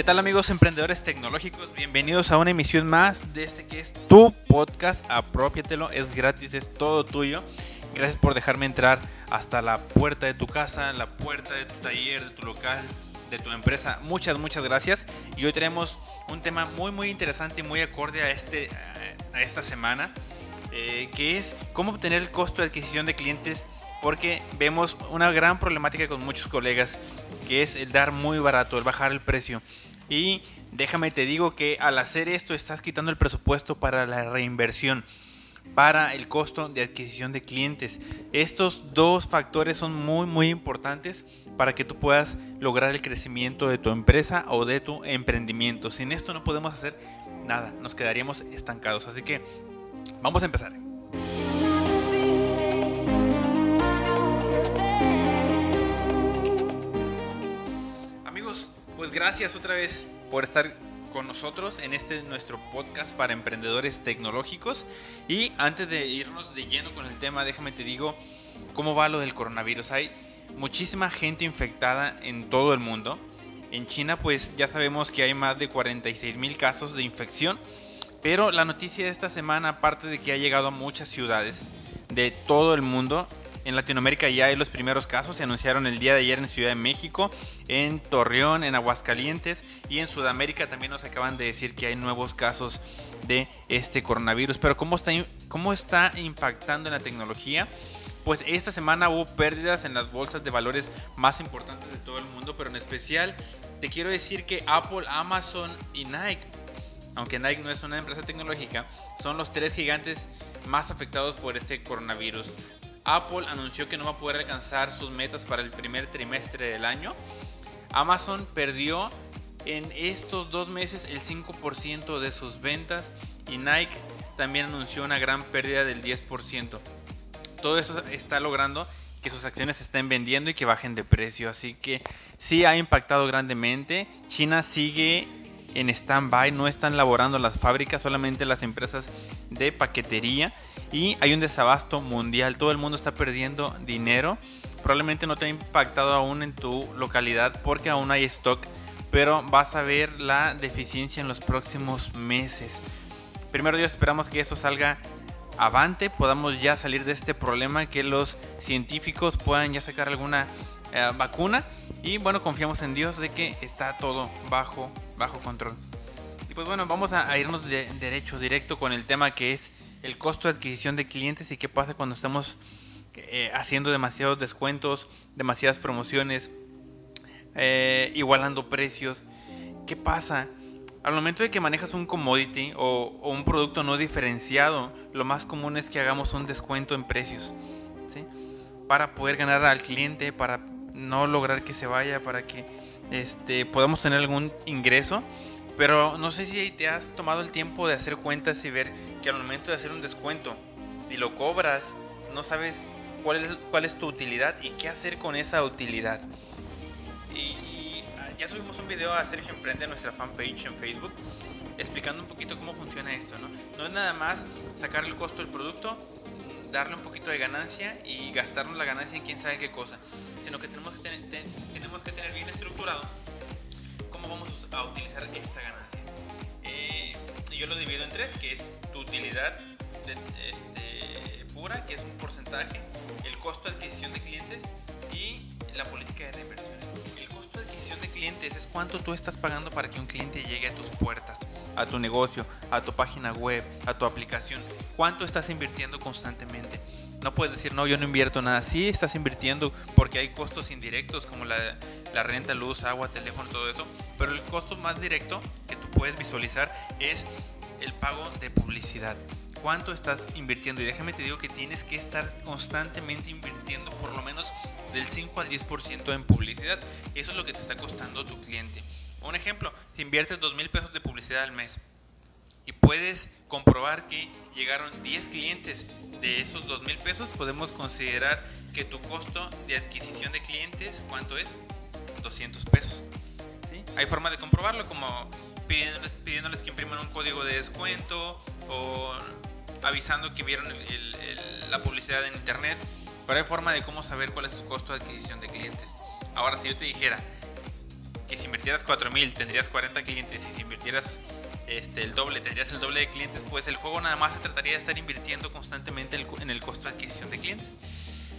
¿Qué tal amigos emprendedores tecnológicos? Bienvenidos a una emisión más de este que es tu podcast. Apropiatelo, es gratis, es todo tuyo. Gracias por dejarme entrar hasta la puerta de tu casa, la puerta de tu taller, de tu local, de tu empresa. Muchas, muchas gracias. Y hoy tenemos un tema muy, muy interesante y muy acorde a, este, a esta semana, eh, que es cómo obtener el costo de adquisición de clientes, porque vemos una gran problemática con muchos colegas, que es el dar muy barato, el bajar el precio. Y déjame te digo que al hacer esto estás quitando el presupuesto para la reinversión para el costo de adquisición de clientes. Estos dos factores son muy muy importantes para que tú puedas lograr el crecimiento de tu empresa o de tu emprendimiento. Sin esto no podemos hacer nada, nos quedaríamos estancados. Así que vamos a empezar. Gracias otra vez por estar con nosotros en este nuestro podcast para emprendedores tecnológicos. Y antes de irnos de lleno con el tema, déjame te digo cómo va lo del coronavirus. Hay muchísima gente infectada en todo el mundo. En China pues ya sabemos que hay más de 46 mil casos de infección. Pero la noticia de esta semana, aparte de que ha llegado a muchas ciudades de todo el mundo, en Latinoamérica ya hay los primeros casos, se anunciaron el día de ayer en Ciudad de México, en Torreón, en Aguascalientes y en Sudamérica también nos acaban de decir que hay nuevos casos de este coronavirus. Pero ¿cómo está, cómo está impactando en la tecnología? Pues esta semana hubo pérdidas en las bolsas de valores más importantes de todo el mundo, pero en especial te quiero decir que Apple, Amazon y Nike aunque Nike no es una empresa tecnológica, son los tres gigantes más afectados por este coronavirus. Apple anunció que no va a poder alcanzar sus metas para el primer trimestre del año. Amazon perdió en estos dos meses el 5% de sus ventas y Nike también anunció una gran pérdida del 10%. Todo eso está logrando que sus acciones se estén vendiendo y que bajen de precio. Así que sí ha impactado grandemente. China sigue en stand-by, no están laborando las fábricas, solamente las empresas de paquetería y hay un desabasto mundial, todo el mundo está perdiendo dinero. Probablemente no te ha impactado aún en tu localidad porque aún hay stock, pero vas a ver la deficiencia en los próximos meses. Primero Dios esperamos que esto salga avante, podamos ya salir de este problema, que los científicos puedan ya sacar alguna eh, vacuna y bueno, confiamos en Dios de que está todo bajo, bajo control. Y pues bueno, vamos a, irnos de, derecho, directo con el tema que es el costo de adquisición de clientes y qué pasa cuando estamos eh, haciendo demasiados descuentos, demasiadas promociones, eh, igualando precios. ¿Qué pasa? Al momento de que manejas un commodity o, un producto no diferenciado, lo más común es que hagamos un descuento en precios. ¿sí? Para poder ganar al cliente, para no lograr que se vaya, para que este, podamos tener algún ingreso. Pero no sé si te has tomado el tiempo de hacer cuentas y ver que al momento de hacer un descuento y lo cobras, no sabes cuál es, cuál es tu utilidad y qué hacer con esa utilidad. Y, ah, ya subimos un video a Sergio Emprende en nuestra fanpage en Facebook explicando un poquito cómo funciona esto. ¿no? no es nada más sacar el costo del producto, darle un poquito de ganancia y gastarnos la ganancia en quién sabe qué cosa, sino que tenemos que tener, tenemos que tener bien estructurado vamos a utilizar esta ganancia. Eh, yo lo divido en tres, que es tu utilidad este, pura, que es un porcentaje, el costo de adquisición de clientes y la política de reinversión. El costo de adquisición de clientes es cuánto tú estás pagando para que un cliente llegue a tus puertas, a tu negocio, a tu página web, a tu aplicación. ¿Cuánto estás invirtiendo constantemente? No puedes decir, no, yo no invierto nada. Sí, estás invirtiendo porque hay costos indirectos como la, la renta, luz, agua, teléfono, todo eso. Pero el costo más directo que tú puedes visualizar es el pago de publicidad. ¿Cuánto estás invirtiendo? Y déjame te digo que tienes que estar constantemente invirtiendo por lo menos del 5 al 10% en publicidad. Eso es lo que te está costando tu cliente. Un ejemplo, si inviertes 2 mil pesos de publicidad al mes y puedes comprobar que llegaron 10 clientes de esos 2 mil pesos, podemos considerar que tu costo de adquisición de clientes, ¿cuánto es? 200 pesos. Hay forma de comprobarlo como pidiéndoles, pidiéndoles que impriman un código de descuento o avisando que vieron la publicidad en internet. Pero hay forma de cómo saber cuál es tu costo de adquisición de clientes. Ahora, si yo te dijera, que si invirtieras 4000 tendrías 40 clientes y si invirtieras este, el doble, tendrías el doble de clientes, pues el juego nada más se trataría de estar invirtiendo constantemente en el costo de adquisición de clientes.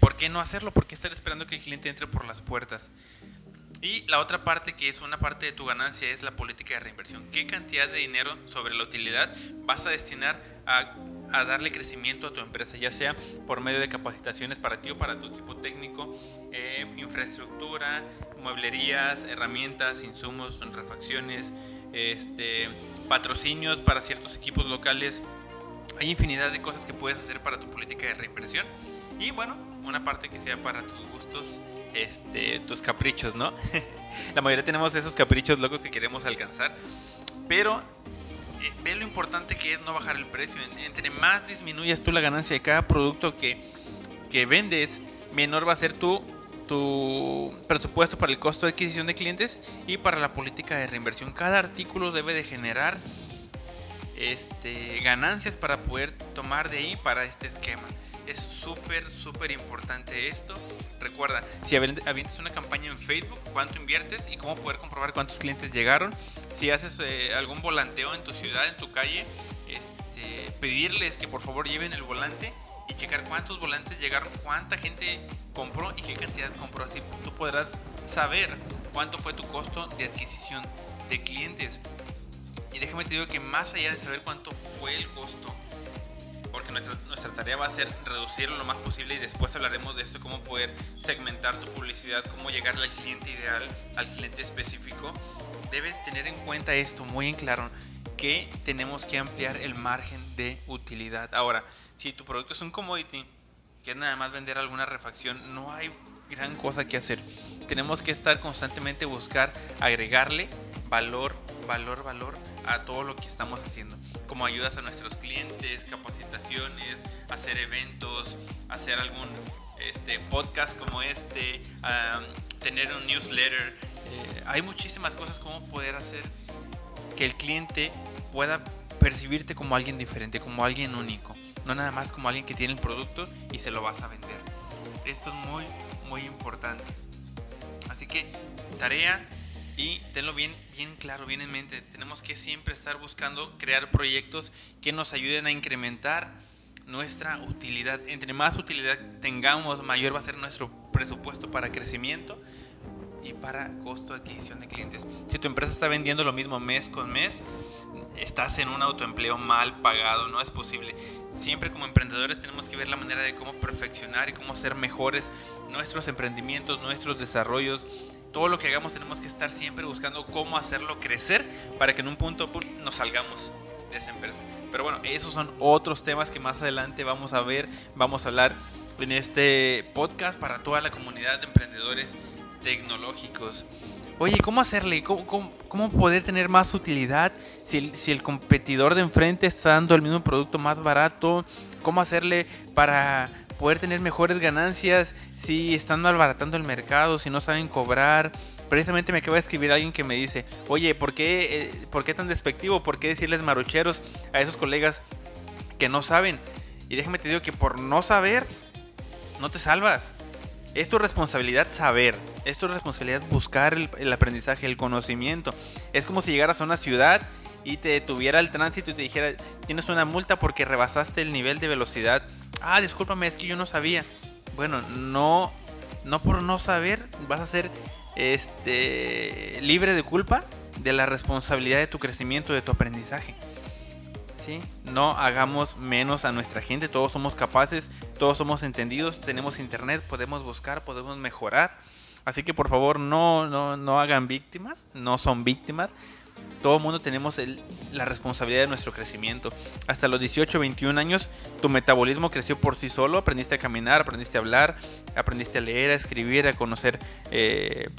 ¿Por qué no hacerlo? ¿Por qué estar esperando que el cliente entre por las puertas? Y la otra parte que es una parte de tu ganancia es la política de reinversión. ¿Qué cantidad de dinero sobre la utilidad vas a destinar a, darle crecimiento a tu empresa? Ya sea por medio de capacitaciones para ti o para tu equipo técnico, eh, infraestructura, mueblerías, herramientas, insumos, refacciones, este, patrocinios para ciertos equipos locales. Hay infinidad de cosas que puedes hacer para tu política de reinversión. Y bueno, una parte que sea para tus gustos este, tus caprichos, ¿no? la mayoría tenemos esos caprichos locos que queremos alcanzar, pero eh, ve lo importante que es no bajar el precio. Entre más disminuyas tú la ganancia de cada producto que, que vendes, menor va a ser tu, tu presupuesto para el costo de adquisición de clientes y para la política de reinversión. Cada artículo debe de generar este, ganancias para poder tomar de ahí para este esquema. Es súper, súper importante esto. Recuerda, si avientes una campaña en Facebook, cuánto inviertes y cómo poder comprobar cuántos clientes llegaron. Si haces eh, algún volanteo en tu ciudad, en tu calle, este, pedirles que por favor lleven el volante y checar cuántos volantes llegaron, cuánta gente compró y qué cantidad compró. Así tú podrás saber cuánto fue tu costo de adquisición de clientes. Y déjame te digo que más allá de saber cuánto fue el costo, porque nuestra, nuestra tarea va a ser reducirlo lo más posible y después hablaremos de esto, cómo poder segmentar tu publicidad, cómo llegar al cliente ideal, al cliente específico. Debes tener en cuenta esto muy en claro, que tenemos que ampliar el margen de utilidad. Ahora, si tu producto es un commodity, que es nada más vender alguna refacción, no hay gran cosa que hacer. Tenemos que estar constantemente buscar agregarle valor, valor, valor a todo lo que estamos haciendo como ayudas a nuestros clientes, capacitaciones, hacer eventos, hacer algún este, podcast como este, tener un newsletter. Eh, hay muchísimas cosas como poder hacer que el cliente pueda percibirte como alguien diferente, como alguien único, no nada más como alguien que tiene el producto y se lo vas a vender. Esto es muy, muy importante. Así que tarea y tenlo bien, bien claro, bien en mente. Tenemos que siempre estar buscando crear proyectos que nos ayuden a incrementar nuestra utilidad. Entre más utilidad tengamos, mayor va a ser nuestro presupuesto para crecimiento y para costo de adquisición de clientes. Si tu empresa está vendiendo lo mismo mes con mes, estás en un autoempleo mal pagado, no es posible. Siempre como emprendedores tenemos que ver la manera de cómo perfeccionar y cómo hacer mejores nuestros emprendimientos, nuestros desarrollos, todo lo que hagamos tenemos que estar siempre buscando cómo hacerlo crecer para que en un punto nos salgamos de esa empresa. Pero bueno, esos son otros temas que más adelante vamos a ver, vamos a hablar en este podcast para toda la comunidad de emprendedores tecnológicos. Oye, ¿cómo hacerle? ¿Cómo, cómo, poder tener más utilidad si el, si el competidor de enfrente está dando el mismo producto más barato? ¿Cómo hacerle para poder tener mejores ganancias si están malbaratando el mercado, si no saben cobrar. Precisamente me acaba de escribir alguien que me dice, oye, ¿por qué, eh, ¿por qué tan despectivo? ¿Por qué decirles marucheros a esos colegas que no saben? Y déjame te digo que por no saber, no te salvas. Es tu responsabilidad saber, es tu responsabilidad buscar el, el aprendizaje, el conocimiento. Es como si llegaras a una ciudad y te detuviera el tránsito y te dijera, tienes una multa porque rebasaste el nivel de velocidad ah, discúlpame, es que yo no sabía. Bueno, no, no por no saber vas a ser este, libre de culpa de la responsabilidad de tu crecimiento, de tu aprendizaje. ¿Sí? No hagamos menos a nuestra gente, todos somos capaces, todos somos entendidos, tenemos internet, podemos buscar, podemos mejorar. Así que por favor no, no, no hagan víctimas, no son víctimas, todo mundo tenemos la responsabilidad de nuestro crecimiento. Hasta los 18, 21 años, tu metabolismo creció por sí solo. Aprendiste a caminar, aprendiste a hablar, aprendiste a leer, a escribir, a conocer eh,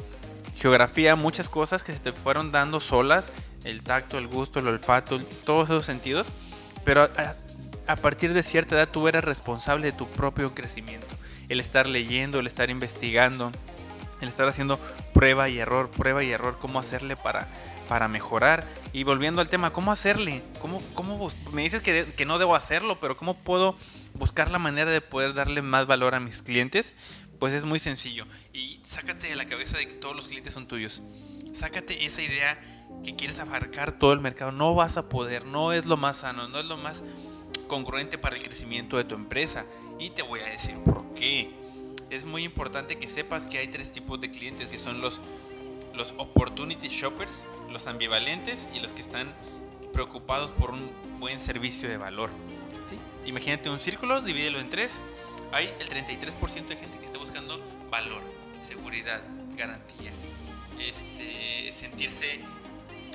geografía, muchas cosas que se te fueron dando solas. El tacto, el gusto, el olfato, todos esos sentidos. Pero a, a partir de cierta edad tú eres responsable de tu propio crecimiento. El estar leyendo, el estar investigando, el estar haciendo prueba y error, prueba y error, cómo hacerle para para mejorar. Y volviendo al tema, ¿cómo hacerle? ¿Cómo, cómo me dices que, que, no debo hacerlo, pero ¿cómo puedo buscar la manera de poder darle más valor a mis clientes? Pues es muy sencillo. Y sácate de la cabeza de que todos los clientes son tuyos. Sácate esa idea que quieres abarcar todo el mercado. No vas a poder, no es lo más sano, no es lo más congruente para el crecimiento de tu empresa. Y te voy a decir por qué. Es muy importante que sepas que hay tres tipos de clientes que son los, los opportunity shoppers, los ambivalentes y los que están preocupados por un buen servicio de valor. ¿sí? Imagínate un círculo, divídelo en tres. Hay el 33% de gente que está buscando valor, seguridad, garantía, este, sentirse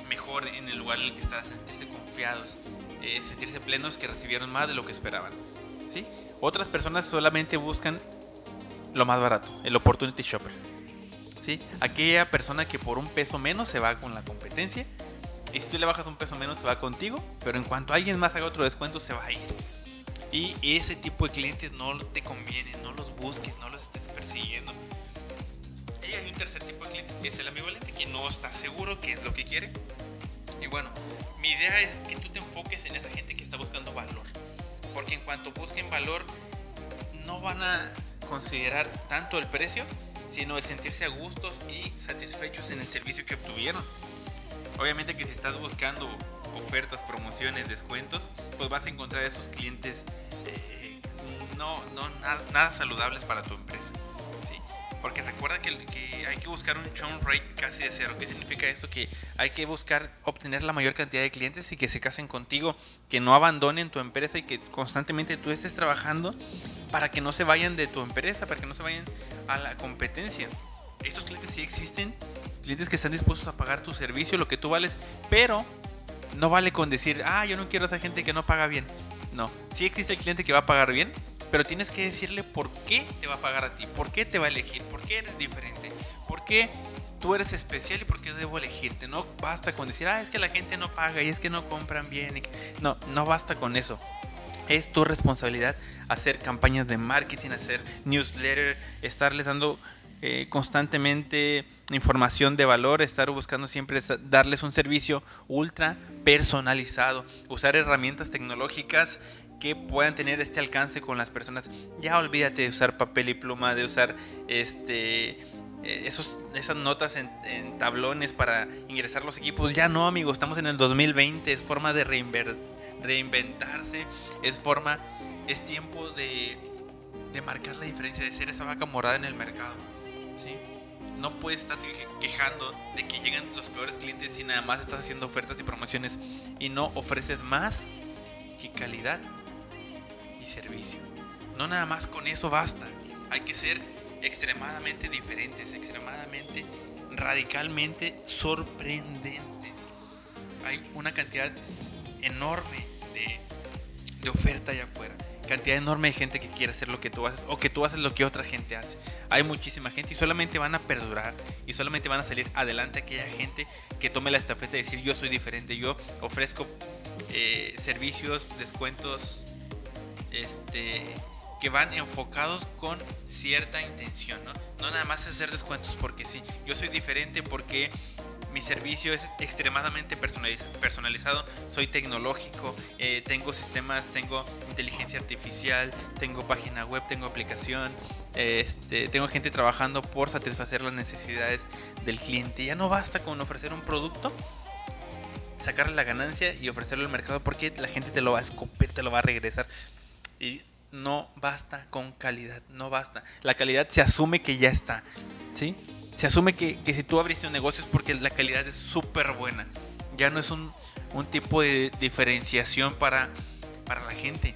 mejor en el lugar en el que están, sentirse confiados, eh, sentirse plenos que recibieron más de lo que esperaban. ¿sí? Otras personas solamente buscan lo más barato, el opportunity shopper. ¿sí? Aquella persona que por un peso menos se va con la competencia y si tú le bajas un peso menos se va contigo, pero en cuanto alguien más haga otro descuento se va a ir. Y ese tipo de clientes no te conviene, no los busques, no los estés persiguiendo. Y hay un tercer tipo de clientes que es el ambivalente, que no está seguro qué es lo que quiere. Y bueno, mi idea es que tú te enfoques en esa gente que está buscando valor. Porque en cuanto busquen valor, no van a considerar tanto el precio, sino el sentirse a gustos y satisfechos en el servicio que obtuvieron. Obviamente que si estás buscando ofertas, promociones, descuentos, pues vas a encontrar esos clientes eh, no, no nada, saludables para tu empresa. Porque recuerda que, que, hay que buscar un churn rate casi de cero. ¿Qué significa esto? Que hay que buscar obtener la mayor cantidad de clientes y que se casen contigo, que no abandonen tu empresa y que constantemente tú estés trabajando para que no se vayan de tu empresa, para que no se vayan a la competencia. Estos clientes sí existen, clientes que están dispuestos a pagar tu servicio, lo que tú vales, pero no vale con decir, ah, yo no quiero a esa gente que no paga bien. No, sí existe el cliente que va a pagar bien, pero tienes que decirle por qué te va a pagar a ti, por qué te va a elegir, por qué eres diferente, por qué tú eres especial y por qué debo elegirte. No basta con decir, ah, es que la gente no paga y es que no compran bien. No, no basta con eso. Es tu responsabilidad hacer campañas de marketing, hacer newsletter, estarles dando eh, constantemente información de valor, estar buscando siempre darles un servicio ultra personalizado, usar herramientas tecnológicas que puedan tener este alcance con las personas. Ya olvídate de usar papel y pluma, de usar este esos, esas notas en, tablones para ingresar los equipos. Ya no, amigos, estamos en el 2020, es forma de reinventarse, es forma, es tiempo de, de marcar la diferencia, de ser esa vaca morada en el mercado. ¿sí? No puedes estar quejando de que llegan los peores clientes si nada más estás haciendo ofertas y promociones y no ofreces más que calidad y servicio. No nada más con eso basta. Hay que ser extremadamente diferentes, extremadamente, radicalmente sorprendentes. Hay una cantidad enorme de, de oferta allá afuera cantidad enorme de gente que quiere hacer lo que tú haces o que tú haces lo que otra gente hace. Hay muchísima gente y solamente van a perdurar y solamente van a salir adelante aquella gente que tome la estafeta y decir yo soy diferente, yo ofrezco eh, servicios, descuentos, este que van enfocados con cierta intención, ¿no? No nada más hacer descuentos porque sí. Yo soy diferente porque mi servicio es extremadamente personalizado, soy tecnológico, eh, tengo sistemas, tengo inteligencia artificial, tengo página web, tengo aplicación, este, tengo gente trabajando por satisfacer las necesidades del cliente. Ya no basta con ofrecer un producto, sacarle la ganancia y ofrecerlo al mercado porque la gente te lo va a escupir, te lo va a regresar. Y no basta con calidad, no basta. La calidad se asume que ya está, ¿sí? se asume que, si tú abriste un negocio es porque la calidad es súper buena. Ya no es un, tipo de diferenciación para, para la gente.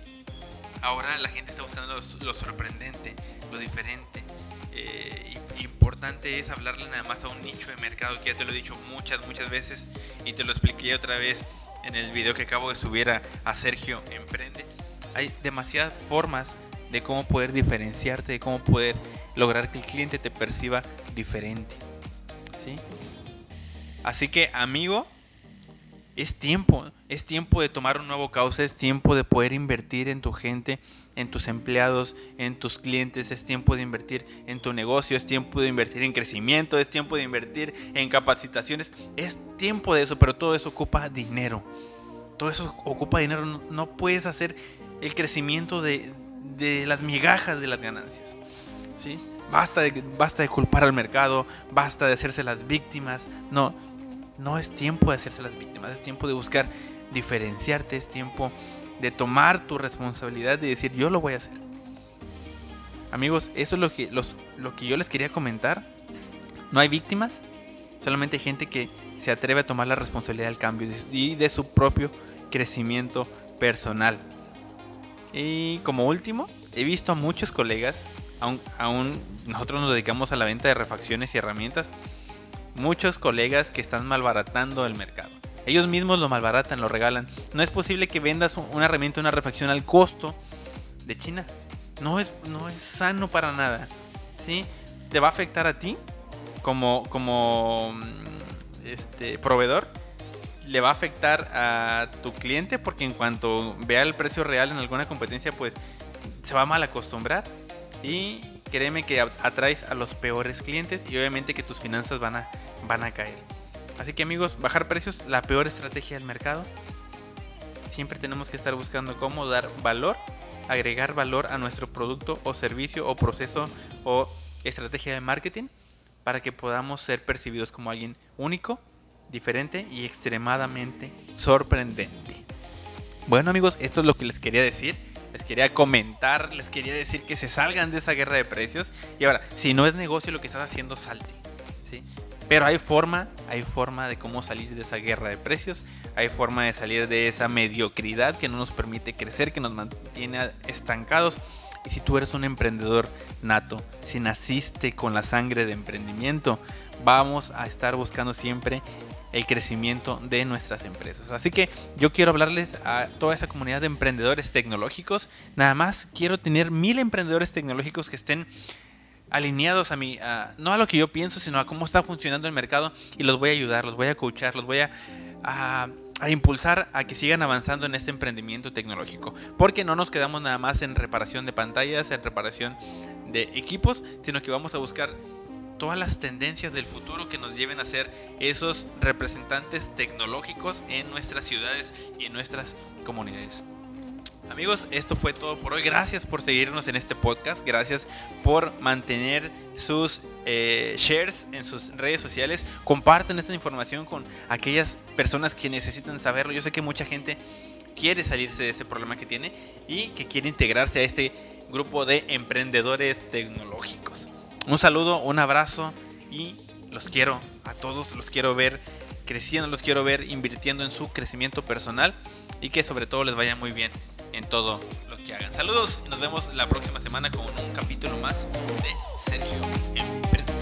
Ahora la gente está buscando lo, sorprendente, lo diferente. Eh, importante es hablarle nada más a un nicho de mercado que ya te lo he dicho muchas, muchas veces y te lo expliqué otra vez en el video que acabo de subir a, a Sergio Emprende. Hay demasiadas formas de cómo poder diferenciarte, de cómo poder lograr que el cliente te perciba diferente. ¿sí? Así que, amigo, es tiempo, es tiempo de tomar un nuevo causa, es tiempo de poder invertir en tu gente, en tus empleados, en tus clientes, es tiempo de invertir en tu negocio, es tiempo de invertir en crecimiento, es tiempo de invertir en capacitaciones, es tiempo de eso, pero todo eso ocupa dinero. Todo eso ocupa dinero, no, puedes hacer el crecimiento de, de las migajas de las ganancias. ¿sí? Basta de, basta de culpar al mercado, basta de hacerse las víctimas. No, no es tiempo de hacerse las víctimas, es tiempo de buscar diferenciarte, es tiempo de tomar tu responsabilidad y decir yo lo voy a hacer. Amigos, eso es lo que, lo que yo les quería comentar. No hay víctimas, solamente gente que se atreve a tomar la responsabilidad del cambio y de su propio crecimiento personal. Y como último, he visto a muchos colegas, aún, aún nosotros nos dedicamos a la venta de refacciones y herramientas, muchos colegas que están malbaratando el mercado. Ellos mismos lo malbaratan, lo regalan. No es posible que vendas una herramienta, una refacción al costo de China. No es, no es sano para nada. ¿sí? Te va a afectar a ti como, como mm, este, proveedor. Le va a afectar a tu cliente porque en cuanto vea el precio real en alguna competencia, pues se va a mal acostumbrar. Y créeme que atraes a los peores clientes y obviamente que tus finanzas van a, van a caer. Así que amigos, bajar precios, la peor estrategia del mercado. Siempre tenemos que estar buscando cómo dar valor, agregar valor a nuestro producto o servicio o proceso o estrategia de marketing para que podamos ser percibidos como alguien único, diferente y extremadamente sorprendente. Bueno amigos, esto es lo que les quería decir. Les quería comentar, les quería decir que se salgan de esa guerra de precios. Y ahora, si no es negocio lo que estás haciendo, salte. ¿sí? Pero hay forma, hay forma de cómo salir de esa guerra de precios, hay forma de salir de esa mediocridad que no nos permite crecer, que nos mantiene estancados. Y si tú eres un emprendedor nato, si naciste con la sangre de emprendimiento, vamos a estar buscando siempre el crecimiento de nuestras empresas. Así que yo quiero hablarles a toda esa comunidad de emprendedores tecnológicos. Nada más quiero tener mil emprendedores tecnológicos que estén alineados a mí, no a lo que yo pienso, sino a cómo está funcionando el mercado y los voy a ayudar, los voy a coachar, los voy a, a, impulsar a que sigan avanzando en este emprendimiento tecnológico. Porque no nos quedamos nada más en reparación de pantallas, en reparación de equipos, sino que vamos a buscar todas las tendencias del futuro que nos lleven a ser esos representantes tecnológicos en nuestras ciudades y en nuestras comunidades. Amigos, esto fue todo por hoy. Gracias por seguirnos en este podcast. Gracias por mantener sus eh, shares en sus redes sociales. Comparten esta información con aquellas personas que necesitan saberlo. Yo sé que mucha gente quiere salirse de ese problema que tiene y que quiere integrarse a este grupo de emprendedores tecnológicos. Un saludo, un abrazo y los quiero a todos, los quiero ver creciendo, los quiero ver invirtiendo en su crecimiento personal y que sobre todo les vaya muy bien en todo lo que hagan. Saludos y nos vemos la próxima semana con un capítulo más de Sergio Emprendedor.